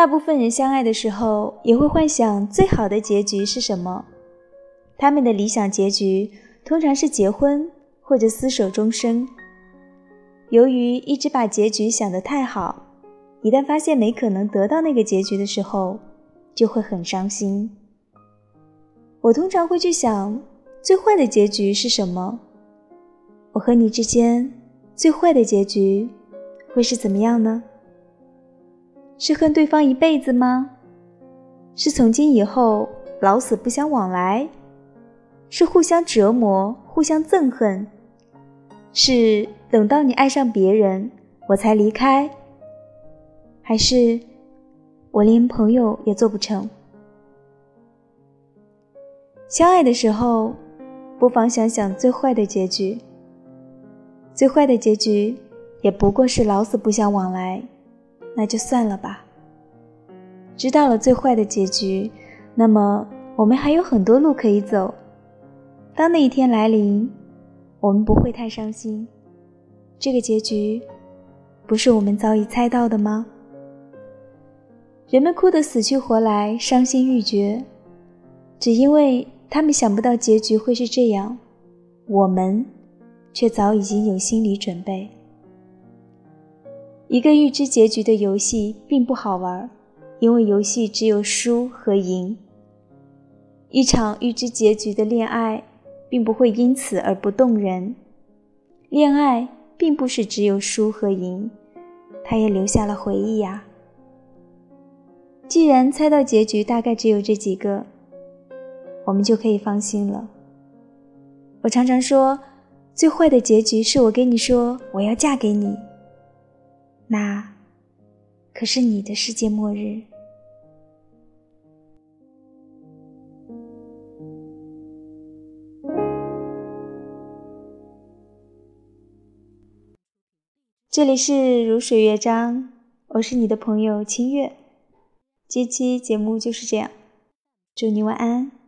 大部分人相爱的时候，也会幻想最好的结局是什么。他们的理想结局通常是结婚或者厮守终生。由于一直把结局想得太好，一旦发现没可能得到那个结局的时候，就会很伤心。我通常会去想，最坏的结局是什么？我和你之间最坏的结局会是怎么样呢？是恨对方一辈子吗？是从今以后老死不相往来？是互相折磨、互相憎恨？是等到你爱上别人我才离开？还是我连朋友也做不成？相爱的时候，不妨想想最坏的结局。最坏的结局也不过是老死不相往来，那就算了吧。知道了最坏的结局，那么我们还有很多路可以走。当那一天来临，我们不会太伤心。这个结局，不是我们早已猜到的吗？人们哭得死去活来，伤心欲绝，只因为。他们想不到结局会是这样，我们却早已经有心理准备。一个预知结局的游戏并不好玩，因为游戏只有输和赢。一场预知结局的恋爱并不会因此而不动人。恋爱并不是只有输和赢，它也留下了回忆呀。既然猜到结局大概只有这几个。我们就可以放心了。我常常说，最坏的结局是我跟你说我要嫁给你，那可是你的世界末日。这里是如水乐章，我是你的朋友清月。这期节目就是这样，祝你晚安。